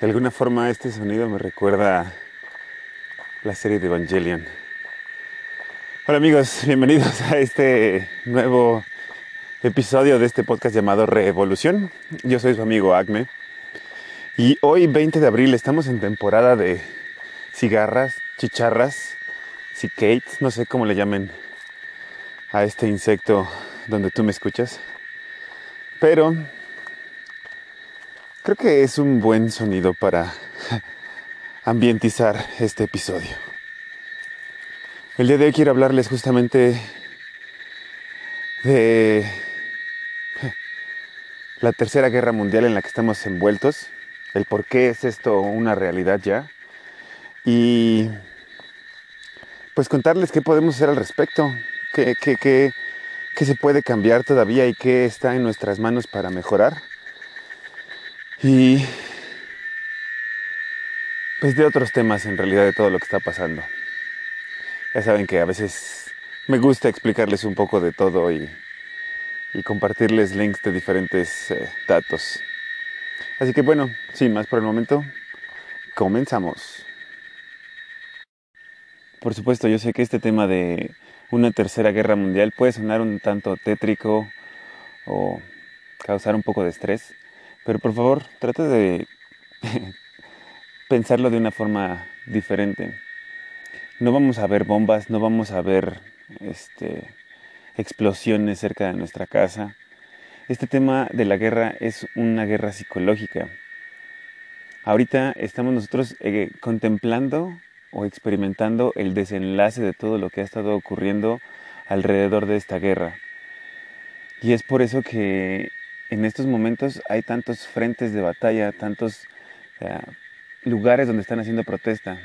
De alguna forma este sonido me recuerda la serie de Evangelion. Hola amigos, bienvenidos a este nuevo episodio de este podcast llamado Revolución. Yo soy su amigo Acme. Y hoy 20 de abril estamos en temporada de cigarras, chicharras, cicates, no sé cómo le llamen a este insecto donde tú me escuchas. Pero Creo que es un buen sonido para ambientizar este episodio. El día de hoy quiero hablarles justamente de la tercera guerra mundial en la que estamos envueltos, el por qué es esto una realidad ya y pues contarles qué podemos hacer al respecto, qué, se puede cambiar todavía y qué está en nuestras manos para mejorar y pues de otros temas en realidad de todo lo que está pasando. Ya saben que a veces me gusta explicarles un poco de todo y, compartirles links de diferentes eh, datos. Así que bueno, sin más por el momento, comenzamos. Por supuesto, yo sé que este tema de una tercera guerra mundial puede sonar un tanto tétrico o causar un poco de estrés. Pero por favor, trata de pensarlo de una forma diferente. No vamos a ver bombas, no vamos a ver este, explosiones cerca de nuestra casa. Este tema de la guerra es una guerra psicológica. Ahorita estamos nosotros eh, contemplando o experimentando el desenlace de todo lo que ha estado ocurriendo alrededor de esta guerra. Y es por eso que en estos momentos hay tantos frentes de batalla, tantos lugares donde están haciendo protesta.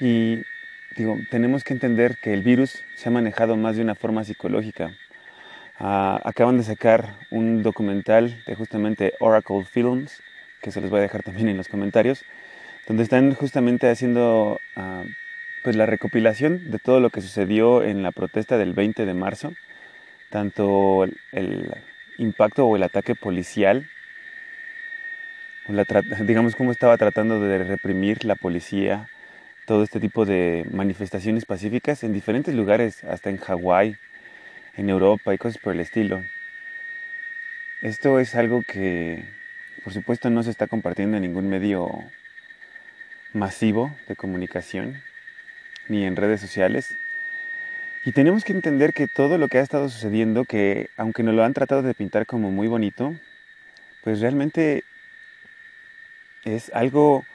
Y digo, tenemos que entender que el virus se ha manejado más de una forma psicológica. Ah, acaban de sacar un documental de justamente Oracle Films, que se los voy a dejar también en los comentarios, donde están justamente haciendo ah, pues la recopilación de todo lo que sucedió en la protesta del 20 de marzo, tanto el impacto o el ataque policial, digamos cómo estaba tratando de reprimir la policía todo este tipo de manifestaciones pacíficas en diferentes lugares, hasta en Hawái, en Europa y cosas por el estilo. Esto es algo que, por supuesto, no se está compartiendo en ningún medio masivo de comunicación, ni en redes sociales, y tenemos que entender que todo lo que ha estado sucediendo, que aunque nos lo han tratado de pintar como muy bonito, pues realmente es algo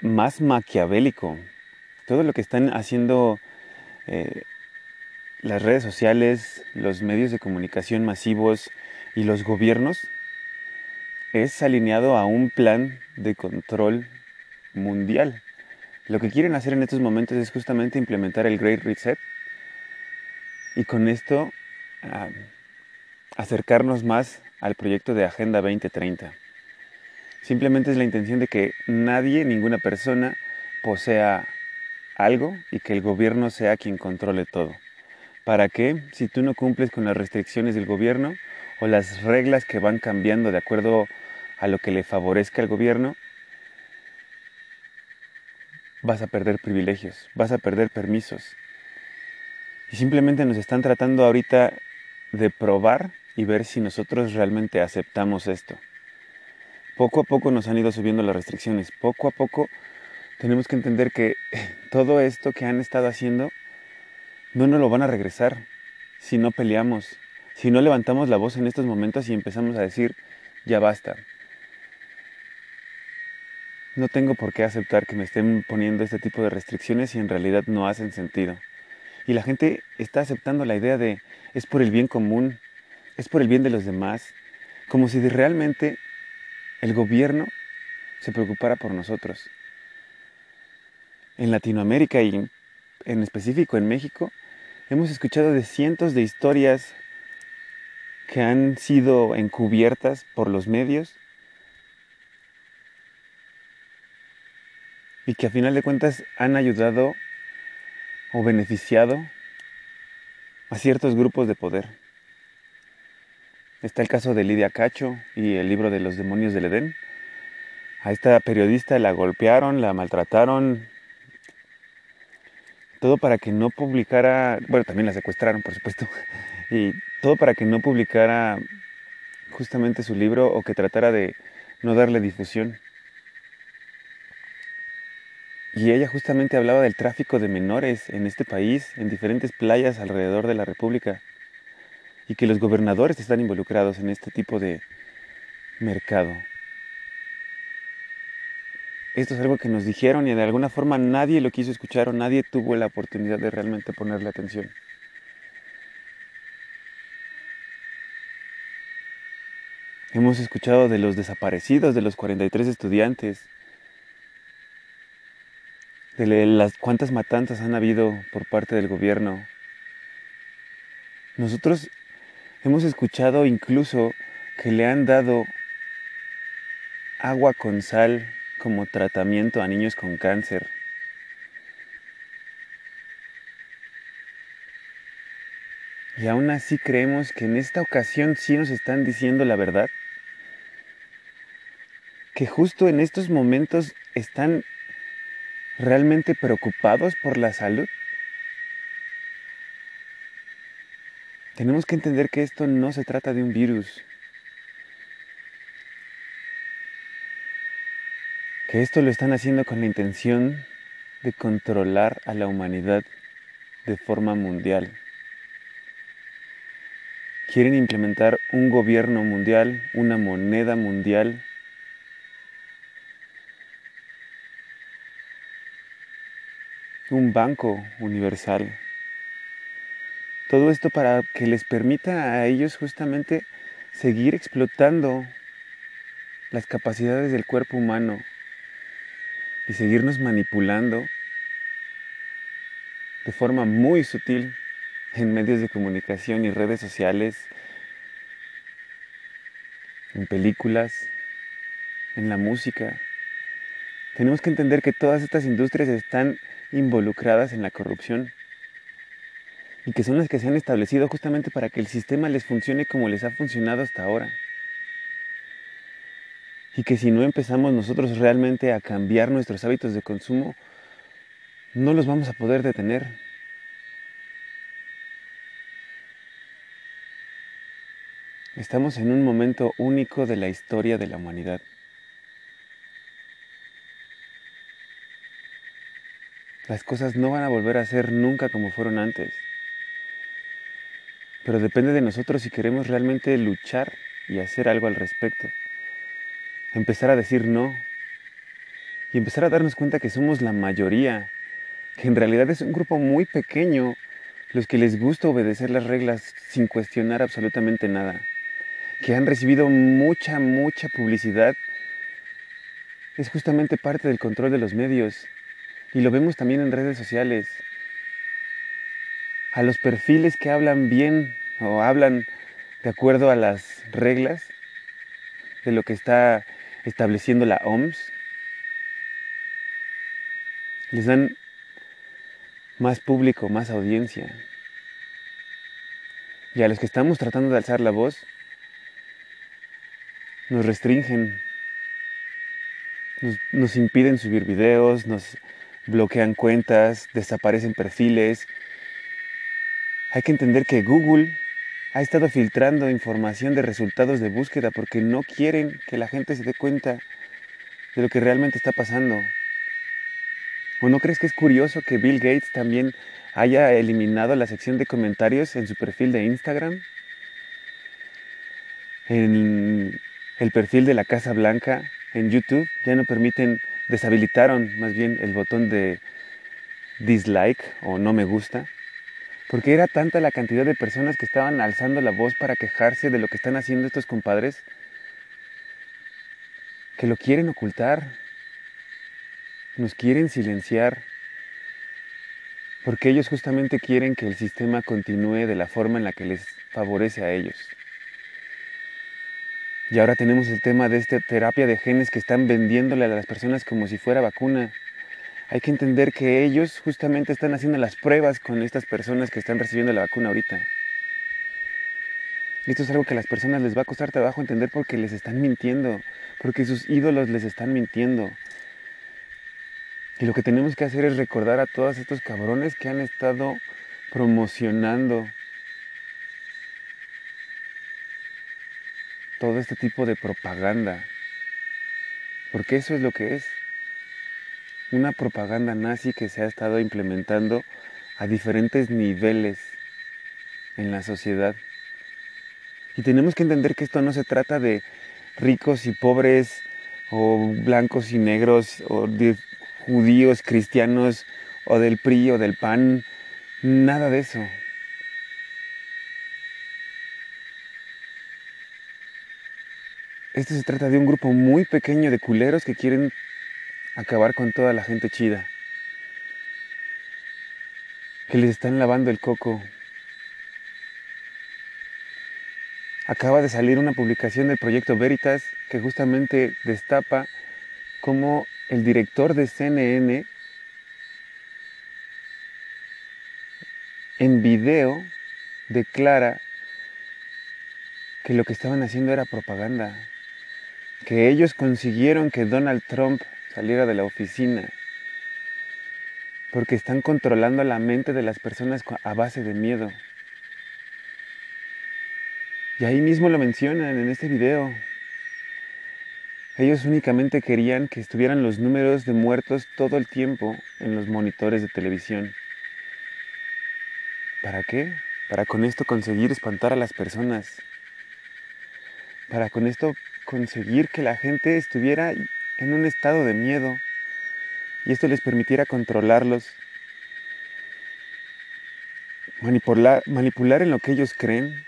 más maquiavélico. Todo lo que están haciendo eh, las redes sociales, los medios de comunicación masivos y los gobiernos es alineado a un plan de control mundial. Lo que quieren hacer en estos momentos es justamente implementar el Great Reset y con esto ah, acercarnos más al proyecto de Agenda 2030. Simplemente es la intención de que nadie, ninguna persona posea algo y que el gobierno sea quien controle todo. ¿Para qué? Si tú no cumples con las restricciones del gobierno o las reglas que van cambiando de acuerdo a lo que le favorezca al gobierno, vas a perder privilegios, vas a perder permisos. Y simplemente nos están tratando ahorita de probar y ver si nosotros realmente aceptamos esto. Poco a poco nos han ido subiendo las restricciones, poco a poco tenemos que entender que todo esto que han estado haciendo no nos lo van a regresar si no peleamos, si no levantamos la voz en estos momentos y empezamos a decir, ya basta, no tengo por qué aceptar que me estén poniendo este tipo de restricciones si en realidad no hacen sentido. Y la gente está aceptando la idea de es por el bien común, es por el bien de los demás, como si realmente el gobierno se preocupara por nosotros. En Latinoamérica y en específico en México, hemos escuchado de cientos de historias que han sido encubiertas por los medios y que a final de cuentas han ayudado o beneficiado a ciertos grupos de poder. Está el caso de Lidia Cacho y el libro de los demonios del Edén, A esta periodista la golpearon, la maltrataron, todo para que no publicara, bueno, también la secuestraron, por supuesto, y todo para que no publicara justamente su libro o que tratara de no darle difusión. Y ella justamente hablaba del tráfico de menores en este país, en diferentes playas alrededor de la República, y que los gobernadores están involucrados en este tipo de mercado. Esto es algo que nos dijeron y de alguna forma nadie lo quiso escuchar o nadie tuvo la oportunidad de realmente ponerle atención. Hemos escuchado de los desaparecidos, de los 43 estudiantes, de las cuántas matanzas han habido por parte del gobierno. Nosotros hemos escuchado incluso que le han dado agua con sal como tratamiento a niños con cáncer. Y aún así creemos que en esta ocasión sí nos están diciendo la verdad. Que justo en estos momentos están realmente preocupados por la salud? Tenemos que entender que esto no se trata de un virus, que esto lo están haciendo con la intención de controlar a la humanidad de forma mundial. Quieren implementar un gobierno mundial, una moneda mundial un banco universal. Todo esto para que les permita a ellos justamente seguir explotando las capacidades del cuerpo humano y seguirnos manipulando de forma muy sutil en medios de comunicación y redes sociales, en películas, en la música. Tenemos que entender que todas estas industrias están involucradas en la corrupción y que son las que se han establecido justamente para que el sistema les funcione como les ha funcionado hasta ahora. Y que si no empezamos nosotros realmente a cambiar nuestros hábitos de consumo, no los vamos a poder detener. Estamos en un momento único de la historia de la humanidad. Las cosas no van a volver a ser nunca como fueron antes. Pero depende de nosotros si queremos realmente luchar y hacer algo al respecto. Empezar a decir no. Y empezar a darnos cuenta que somos la mayoría. Que en realidad es un grupo muy pequeño los que les gusta obedecer las reglas sin cuestionar absolutamente nada. Que han recibido mucha, mucha publicidad. Es justamente parte del control de los medios y lo vemos también en redes sociales. A los perfiles que hablan bien o hablan de acuerdo a las reglas de lo que está estableciendo la OMS, les dan más público, más audiencia. Y a los que estamos tratando de alzar la voz, nos restringen, nos, nos impiden subir videos, nos bloquean cuentas, desaparecen perfiles. Hay que entender que Google ha estado filtrando información de resultados de búsqueda porque no quieren que la gente se dé cuenta de lo que realmente está pasando. ¿O no crees que es curioso que Bill Gates también haya eliminado la sección de comentarios en su perfil de Instagram? En el perfil de la Casa Blanca en YouTube ya no permiten deshabilitaron más bien el botón de dislike o no me gusta, porque era tanta la cantidad de personas que estaban alzando la voz para quejarse de lo que están haciendo estos compadres, que lo quieren ocultar, nos quieren silenciar, porque ellos justamente quieren que el sistema continúe de la forma en la que les favorece a ellos. Y ahora tenemos el tema de esta terapia de genes que están vendiéndole a las personas como si fuera vacuna. Hay que entender que ellos justamente están haciendo las pruebas con estas personas que están recibiendo la vacuna ahorita. Esto es algo que a las personas les va a costar trabajo entender porque les están mintiendo, porque sus ídolos les están mintiendo. Y lo que tenemos que hacer es recordar a todos estos cabrones que han estado promocionando todo este tipo de propaganda. Porque eso es lo que es. Una propaganda nazi que se ha estado implementando a diferentes niveles en la sociedad. Y tenemos que entender que esto no se trata de ricos y pobres, o blancos y negros, o judíos, cristianos, o del PRI o del PAN, nada de eso. Esto se trata de un grupo muy pequeño de culeros que quieren acabar con toda la gente chida. Que les están lavando el coco Acaba de salir una publicación del proyecto Veritas que justamente destapa cómo el director de CNN en video declara que lo que estaban haciendo era propaganda, que ellos consiguieron que Donald Trump saliera de la oficina, porque están controlando la mente de las personas a base de miedo. Y ahí mismo lo mencionan en este video. Ellos únicamente querían que estuvieran los números de muertos todo el tiempo en los monitores de televisión. ¿Para qué? Para con esto conseguir espantar a las personas. Para con esto conseguir que la gente estuviera en un estado de miedo y esto les permitiera controlarlos, manipular, en lo que ellos creen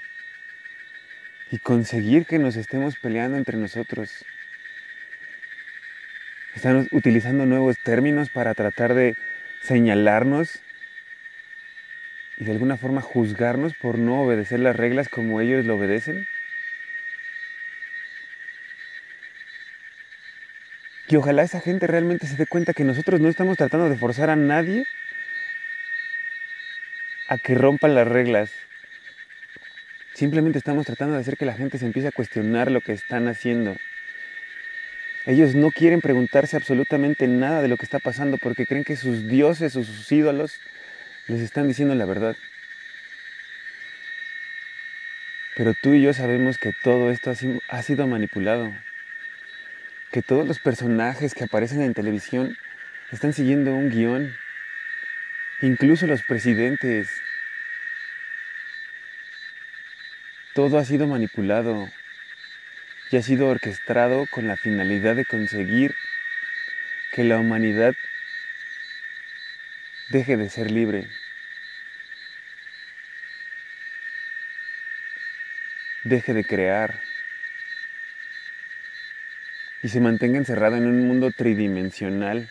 y conseguir que nos estemos peleando entre nosotros. Están utilizando nuevos términos para tratar de señalarnos y de alguna forma juzgarnos por no obedecer las reglas como ellos lo obedecen. Y ojalá esa gente realmente se dé cuenta que nosotros no estamos tratando de forzar a nadie a que rompan las reglas, Simplemente estamos tratando de hacer que la gente se empiece a cuestionar lo que están haciendo. Ellos no quieren preguntarse absolutamente nada de lo que está pasando porque creen que sus dioses o sus ídolos les están diciendo la verdad. Pero tú y yo sabemos que todo esto ha sido manipulado. Que todos los personajes que aparecen en televisión están siguiendo un guion. Incluso los presidentes, Todo ha sido manipulado y ha sido orquestado con la finalidad de conseguir que la humanidad deje de ser libre. Deje de crear y se mantenga encerrada en un mundo tridimensional.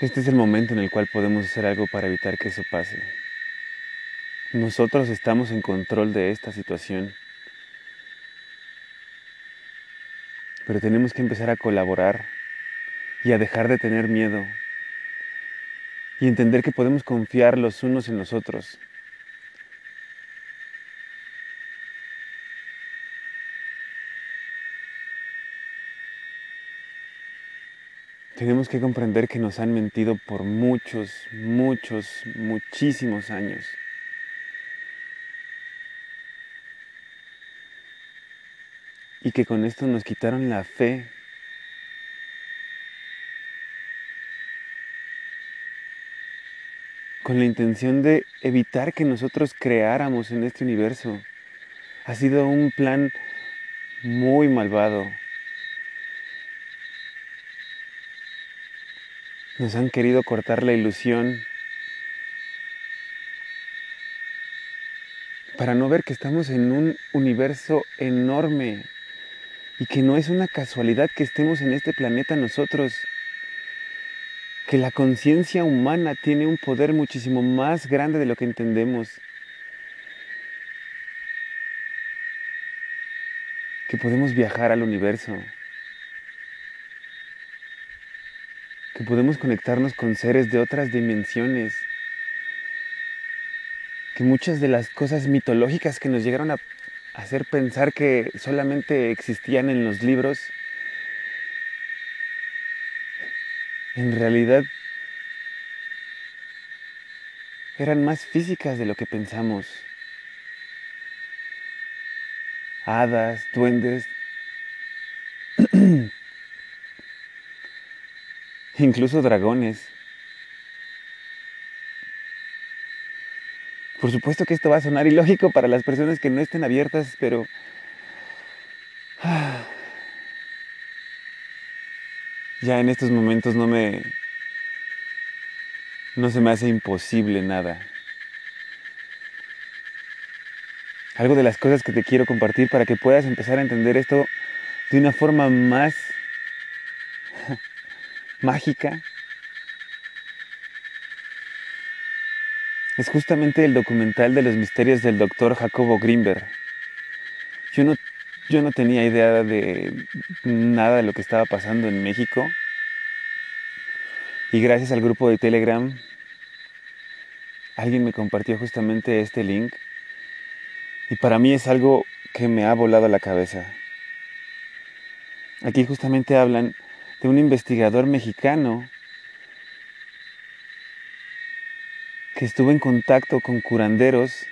Este es el momento en el cual podemos hacer algo para evitar que eso pase. Nosotros estamos en control de esta situación, pero tenemos que empezar a colaborar y a dejar de tener miedo y entender que podemos confiar los unos en los otros. tenemos que comprender que nos han mentido por muchos, muchos, muchísimos años. Y que con esto nos quitaron la fe. Con la intención de evitar que nosotros creáramos en este universo. Ha sido un plan muy malvado, Nos han querido cortar la ilusión para no ver que estamos en un universo enorme y que no es una casualidad que estemos en este planeta nosotros, que la conciencia humana tiene un poder muchísimo más grande de lo que entendemos, que podemos viajar al universo, que podemos conectarnos con seres de otras dimensiones, que muchas de las cosas mitológicas que nos llegaron a hacer pensar que solamente existían en los libros, en realidad eran más físicas de lo que pensamos. Hadas, duendes, incluso dragones. Por supuesto que esto va a sonar ilógico para las personas que no estén abiertas, pero... Ya en estos momentos no me... No se me hace imposible nada. Algo de las cosas que te quiero compartir para que puedas empezar a entender esto de una forma más mágica es justamente el documental de los misterios del doctor Jacobo Grimberg. Yo no, yo no tenía idea de nada de lo que estaba pasando en México y gracias al grupo de Telegram alguien me compartió justamente este link y para mí es algo que me ha volado la cabeza. Aquí justamente hablan de un investigador mexicano que estuvo en contacto con curanderos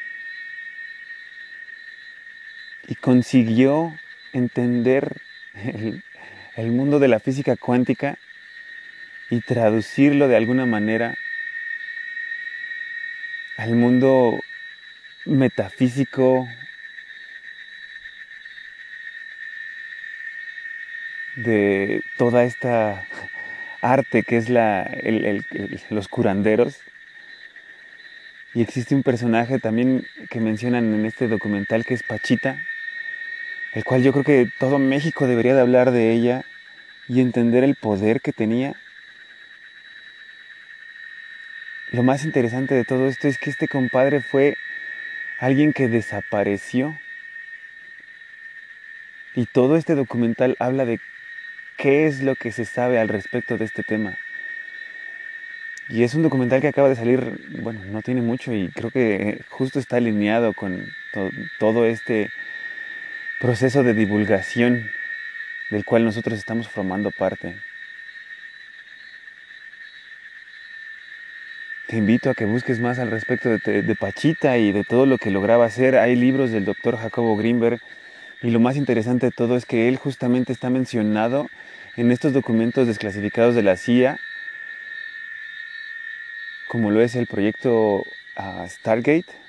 y consiguió entender el, mundo de la física cuántica y traducirlo de alguna manera al mundo metafísico de toda esta arte que es la, los curanderos. Y existe un personaje también que mencionan en este documental que es Pachita, el cual yo creo que todo México debería de hablar de ella y entender el poder que tenía. Lo más interesante de todo esto es que este compadre fue alguien que desapareció. Y todo este documental habla de qué es lo que se sabe al respecto de este tema. Y es un documental que acaba de salir, bueno, no tiene mucho y creo que justo está alineado con todo este proceso de divulgación del cual nosotros estamos formando parte. Te invito a que busques más al respecto de, Pachita y de todo lo que lograba hacer. Hay libros del doctor Jacobo Greenberg y lo más interesante de todo es que él justamente está mencionado en estos documentos desclasificados de la CIA, como lo es el proyecto ah, Stargate,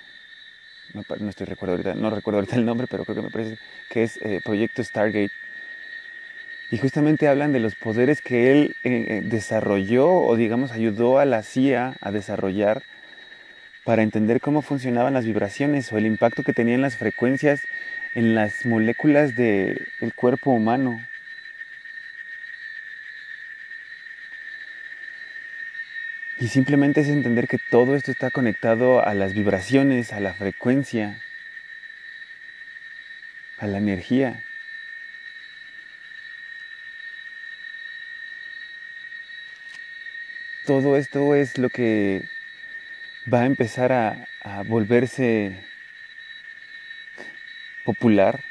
no, estoy recuerdo ahorita, no recuerdo ahorita el nombre, pero creo que me parece que es eh, proyecto Stargate. Y justamente hablan de los poderes que él eh, eh, desarrolló o digamos ayudó a la CIA a desarrollar para entender cómo funcionaban las vibraciones o el impacto que tenían las frecuencias en las moléculas del cuerpo humano. Y simplemente es entender que todo esto está conectado a las vibraciones, a la frecuencia, a la energía. Todo esto es lo que va a empezar a, volverse popular,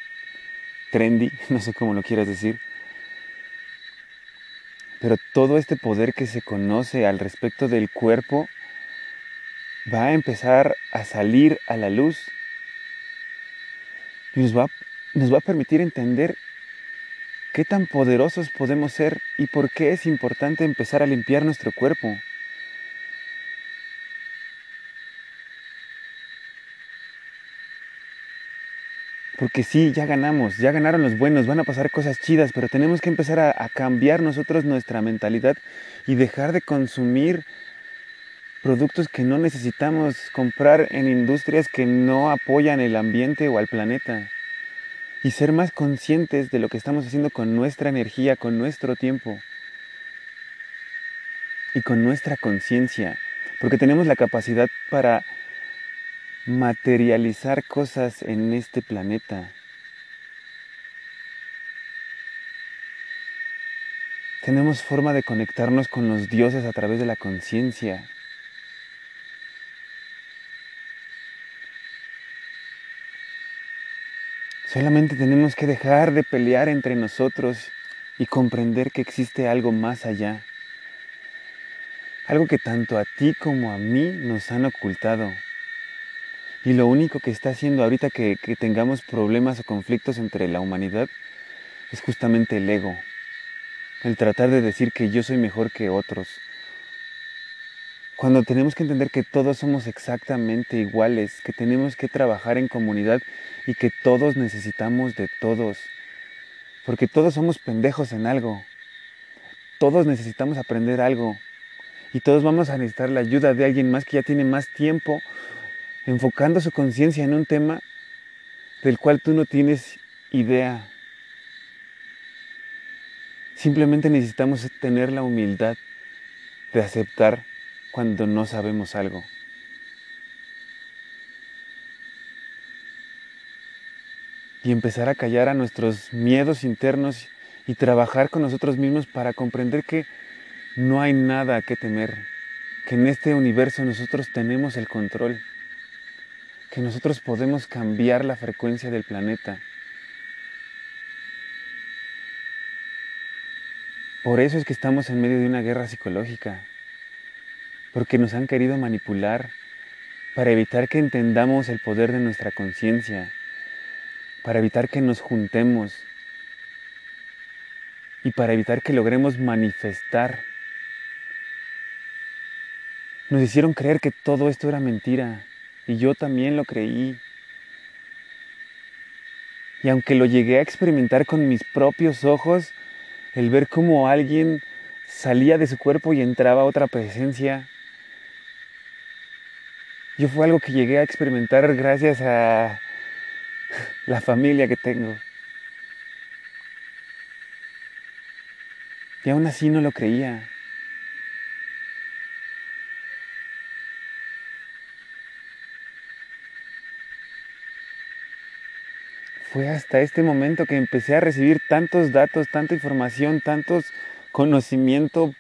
trendy, no sé cómo lo quieras decir, pero todo este poder que se conoce al respecto del cuerpo va a empezar a salir a la luz y nos va, nos va a permitir entender qué tan poderosos podemos ser y por qué es importante empezar a limpiar nuestro cuerpo. Porque sí, ya ganamos, ya ganaron los buenos, van a pasar cosas chidas, pero tenemos que empezar a, cambiar nosotros nuestra mentalidad y dejar de consumir productos que no necesitamos, comprar en industrias que no apoyan el ambiente o al planeta. Y ser más conscientes de lo que estamos haciendo con nuestra energía, con nuestro tiempo y con nuestra conciencia. Porque tenemos la capacidad para materializar cosas en este planeta. tenemos forma de conectarnos con los dioses a través de la conciencia. Solamente tenemos que dejar de pelear entre nosotros y comprender que existe algo más allá. Algo que tanto a ti como a mí nos han ocultado. Y lo único que está haciendo ahorita que, tengamos problemas o conflictos entre la humanidad es justamente el ego. El tratar de decir que yo soy mejor que otros. Cuando tenemos que entender que todos somos exactamente iguales, que tenemos que trabajar en comunidad y que todos necesitamos de todos. Porque todos somos pendejos en algo. Todos necesitamos aprender algo. Y todos vamos a necesitar la ayuda de alguien más que ya tiene más tiempo enfocando su conciencia en un tema del cual tú no tienes idea. Simplemente necesitamos tener la humildad de aceptar cuando no sabemos algo. y empezar a callar a nuestros miedos internos y trabajar con nosotros mismos para comprender que no hay nada que temer, que en este universo nosotros tenemos el control, que nosotros podemos cambiar la frecuencia del planeta. Por eso es que estamos en medio de una guerra psicológica, porque nos han querido manipular para evitar que entendamos el poder de nuestra conciencia, para evitar que nos juntemos y para evitar que logremos manifestar. Nos hicieron creer que todo esto era mentira y yo también lo creí. Y aunque lo llegué a experimentar con mis propios ojos, el ver cómo alguien salía de su cuerpo y entraba otra presencia, yo fue algo que llegué a experimentar gracias a la familia que tengo. Y aún así no lo creía. Fue hasta este momento que empecé a recibir tantos datos, tanta información, tantos conocimiento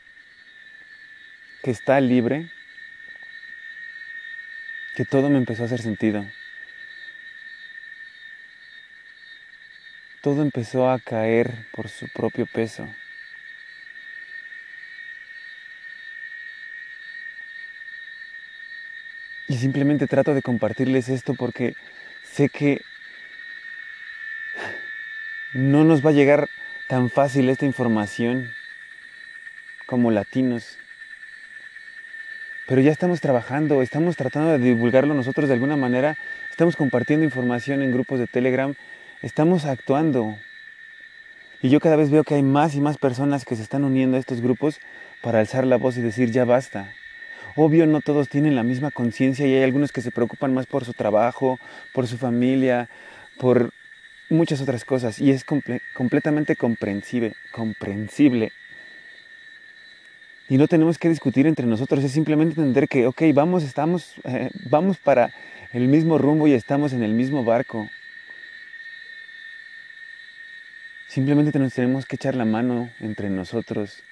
que está libre, que todo me empezó a hacer sentido. todo empezó a caer por su propio peso. Y simplemente trato de compartirles esto porque sé que no nos va a llegar tan fácil esta información como latinos. Pero ya estamos trabajando, estamos tratando de divulgarlo nosotros de alguna manera, estamos compartiendo información en grupos de Telegram estamos actuando. Y yo cada vez veo que hay más y más personas que se están uniendo a estos grupos para alzar la voz y decir ya basta. Obvio, no todos tienen la misma conciencia y hay algunos que se preocupan más por su trabajo, por su familia, por muchas otras cosas. Y es completamente comprensible, comprensible. Y no tenemos que discutir entre nosotros, es simplemente entender que, ok, vamos, estamos, eh, vamos para el mismo rumbo y estamos en el mismo barco. Simplemente nos tenemos que echar la mano entre nosotros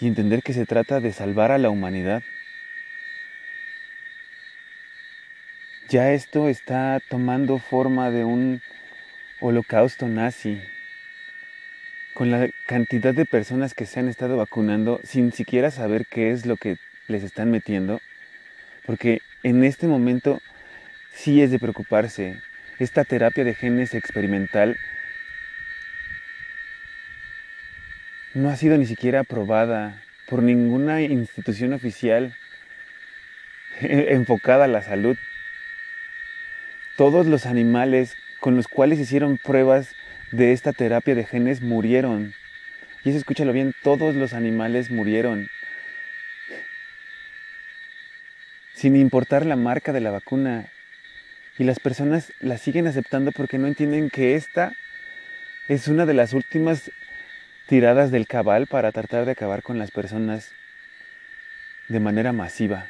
y entender que se trata de salvar a la humanidad. Ya esto está tomando forma de un holocausto nazi, con la cantidad de personas que se han estado vacunando sin siquiera saber qué es lo que les están metiendo, porque en este momento sí es de preocuparse, esta terapia de genes experimental no ha sido ni siquiera aprobada por ninguna institución oficial enfocada a la salud. Todos los animales con los cuales hicieron pruebas de esta terapia de genes murieron. Y eso escúchalo bien, todos los animales murieron. Sin importar la marca de la vacuna, y las personas la siguen aceptando porque no entienden que esta es una de las últimas tiradas del cabal para tratar de acabar con las personas de manera masiva.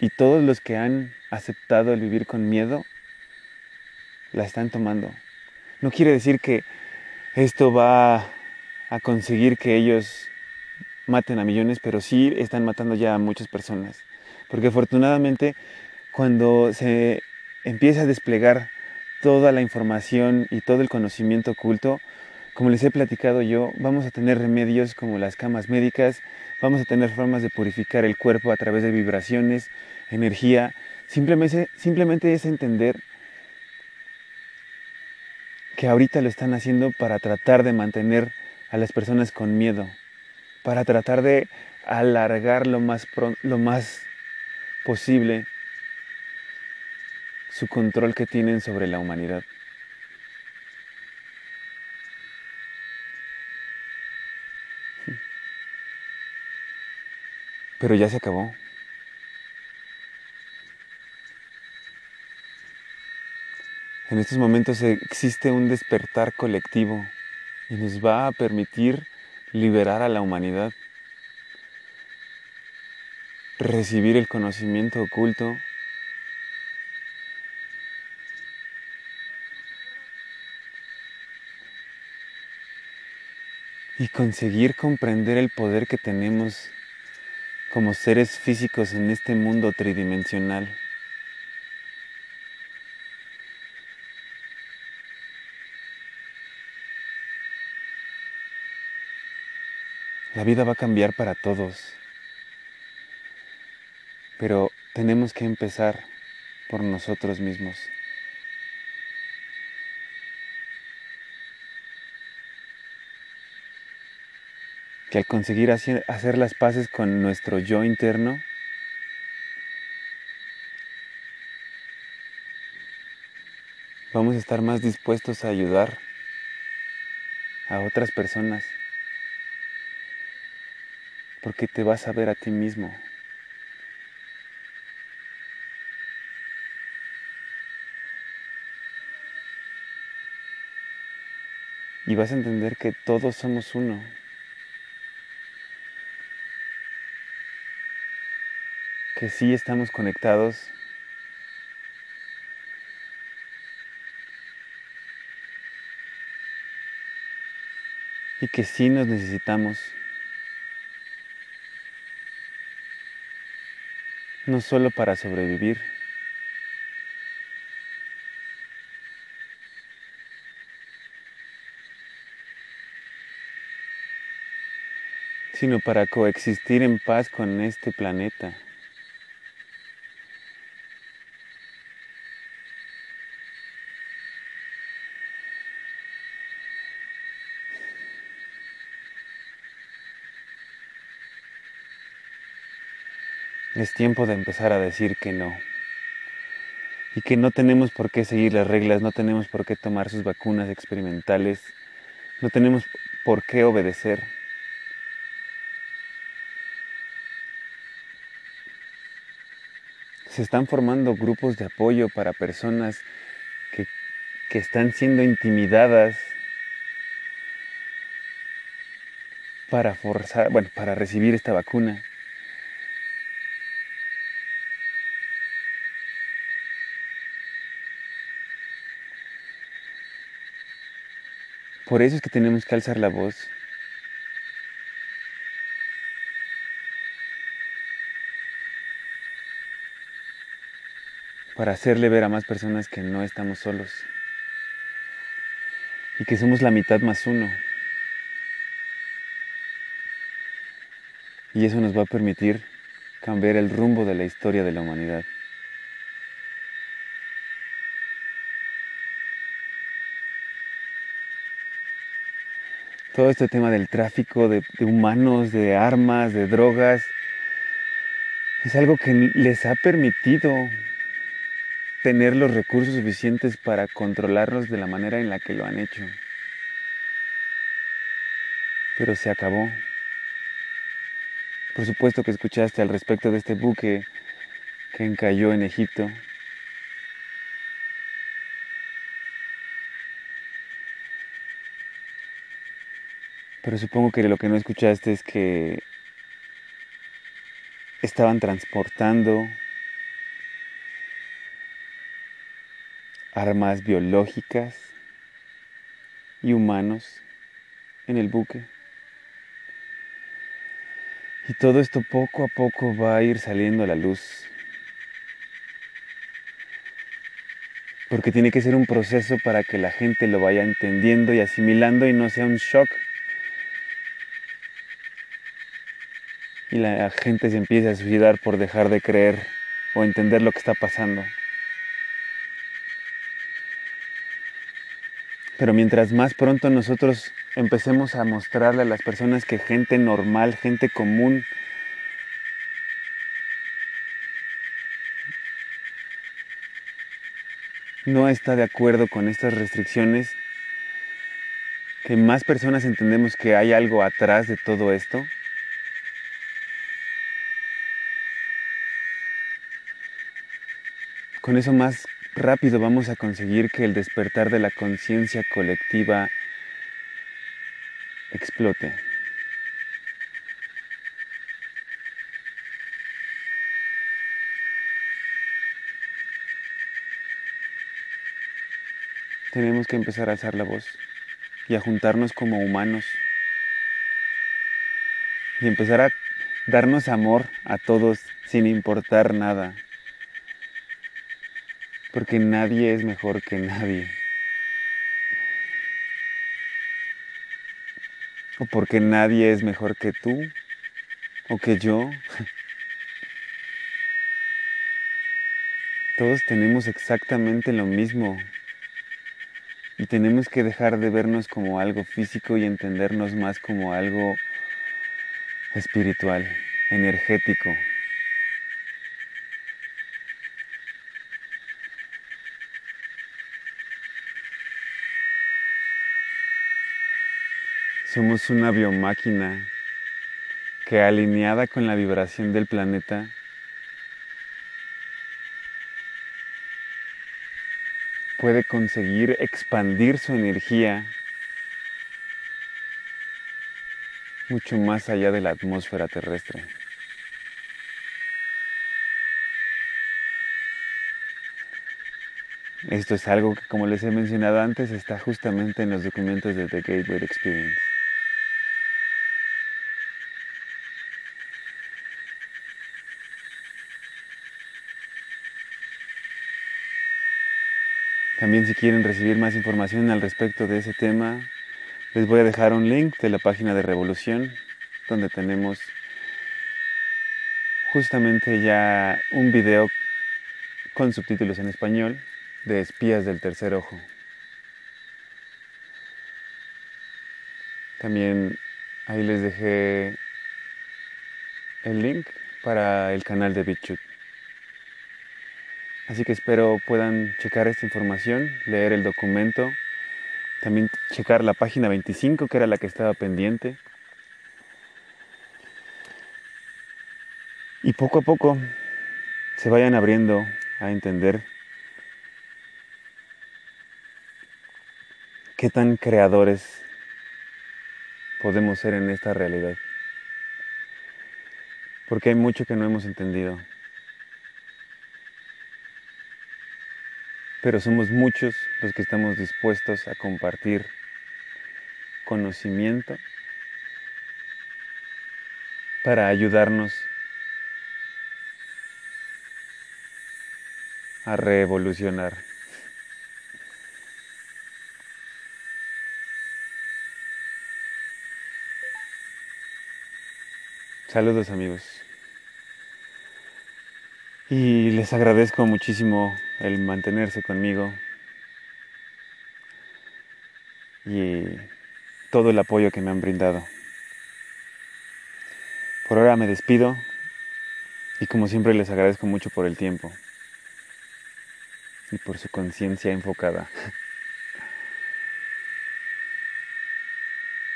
Y todos los que han aceptado el vivir con miedo la están tomando. No quiere decir que esto va a conseguir que ellos maten a millones, pero sí están matando ya a muchas personas. Porque afortunadamente cuando se empieza a desplegar toda la información y todo el conocimiento oculto, como les he platicado yo, vamos a tener remedios como las camas médicas, vamos a tener formas de purificar el cuerpo a través de vibraciones, energía. Simplemente, simplemente es entender que ahorita lo están haciendo para tratar de mantener a las personas con miedo, para tratar de alargar lo más, lo más posible su control que tienen sobre la humanidad. Pero ya se acabó. En estos momentos existe un despertar colectivo y nos va a permitir liberar a la humanidad, recibir el conocimiento oculto. Y conseguir comprender el poder que tenemos como seres físicos en este mundo tridimensional. La vida va a cambiar para todos, pero tenemos que empezar por nosotros mismos. Que al conseguir hacer las paces con nuestro yo interno, vamos a estar más dispuestos a ayudar a otras personas, porque te vas a ver a ti mismo. Y vas a entender que todos somos uno. Que sí estamos conectados. Y que sí nos necesitamos. No solo para sobrevivir. sino para coexistir en paz con este planeta. Es tiempo de empezar a decir que no. Y que no tenemos por qué seguir las reglas, no tenemos por qué tomar sus vacunas experimentales, no tenemos por qué obedecer. Se están formando grupos de apoyo para personas que, que están siendo intimidadas para forzar, bueno, para recibir esta vacuna. Por eso es que tenemos que alzar la voz. Para hacerle ver a más personas que no estamos solos. Y que somos la mitad más uno. Y eso nos va a permitir cambiar el rumbo de la historia de la humanidad. Todo este tema del tráfico de, humanos, de armas, de drogas, es algo que les ha permitido tener los recursos suficientes para controlarlos de la manera en la que lo han hecho. Pero se acabó. Por supuesto que escuchaste al respecto de este buque que encalló en Egipto Pero supongo que lo que no escuchaste es que estaban transportando armas biológicas y humanos en el buque. Y todo esto poco a poco va a ir saliendo a la luz. Porque tiene que ser un proceso para que la gente lo vaya entendiendo y asimilando y no sea un shock. Y la gente se empiece a suicidar por dejar de creer o entender lo que está pasando. Pero mientras más pronto nosotros empecemos a mostrarle a las personas que gente normal, gente común, no está de acuerdo con estas restricciones, que más personas entendemos que hay algo atrás de todo esto, con eso más rápido vamos a conseguir que el despertar de la conciencia colectiva explote. Tenemos que empezar a alzar la voz y a juntarnos como humanos y empezar a darnos amor a todos sin importar nada porque nadie es mejor que nadie. O porque nadie es mejor que tú o que yo. Todos tenemos exactamente lo mismo y tenemos que dejar de vernos como algo físico y entendernos más como algo espiritual, energético. Somos una biomáquina que alineada con la vibración del planeta puede conseguir expandir su energía mucho más allá de la atmósfera terrestre. Esto es algo que, como les he mencionado antes, está justamente en los documentos de The Gateway Experience. También si quieren recibir más información al respecto de ese tema, les voy a dejar un link de la página de Revolución, donde tenemos justamente ya un video con subtítulos en español de espías del tercer ojo. También ahí les dejé el link para el canal de BitChute. Así que espero puedan checar esta información, leer el documento, también checar la página 25, que era la que estaba pendiente. Y poco a poco se vayan abriendo a entender qué tan creadores podemos ser en esta realidad. Porque hay mucho que no hemos entendido. Pero somos muchos los que estamos dispuestos a compartir conocimiento para ayudarnos a revolucionar. Saludos amigos. Y les agradezco muchísimo el mantenerse conmigo y todo el apoyo que me han brindado. Por ahora me despido y como siempre les agradezco mucho por el tiempo y por su conciencia enfocada.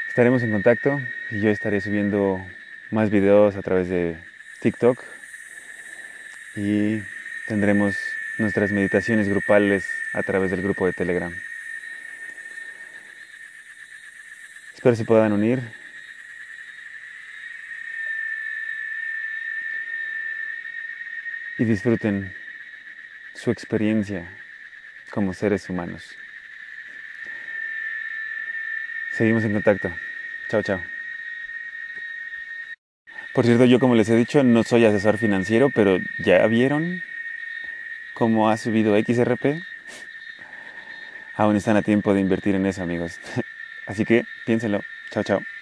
Estaremos en contacto y yo estaré subiendo más videos a través de TikTok y tendremos nuestras meditaciones grupales a través del grupo de Telegram. Espero se puedan unir. Y disfruten su experiencia como seres humanos. Seguimos en contacto. Chao, chao. Por cierto, yo como les he dicho, no soy asesor financiero, pero ¿ya vieron cómo ha subido XRP? Aún están a tiempo de invertir en eso, amigos. Así que piénsenlo. Chao, chao.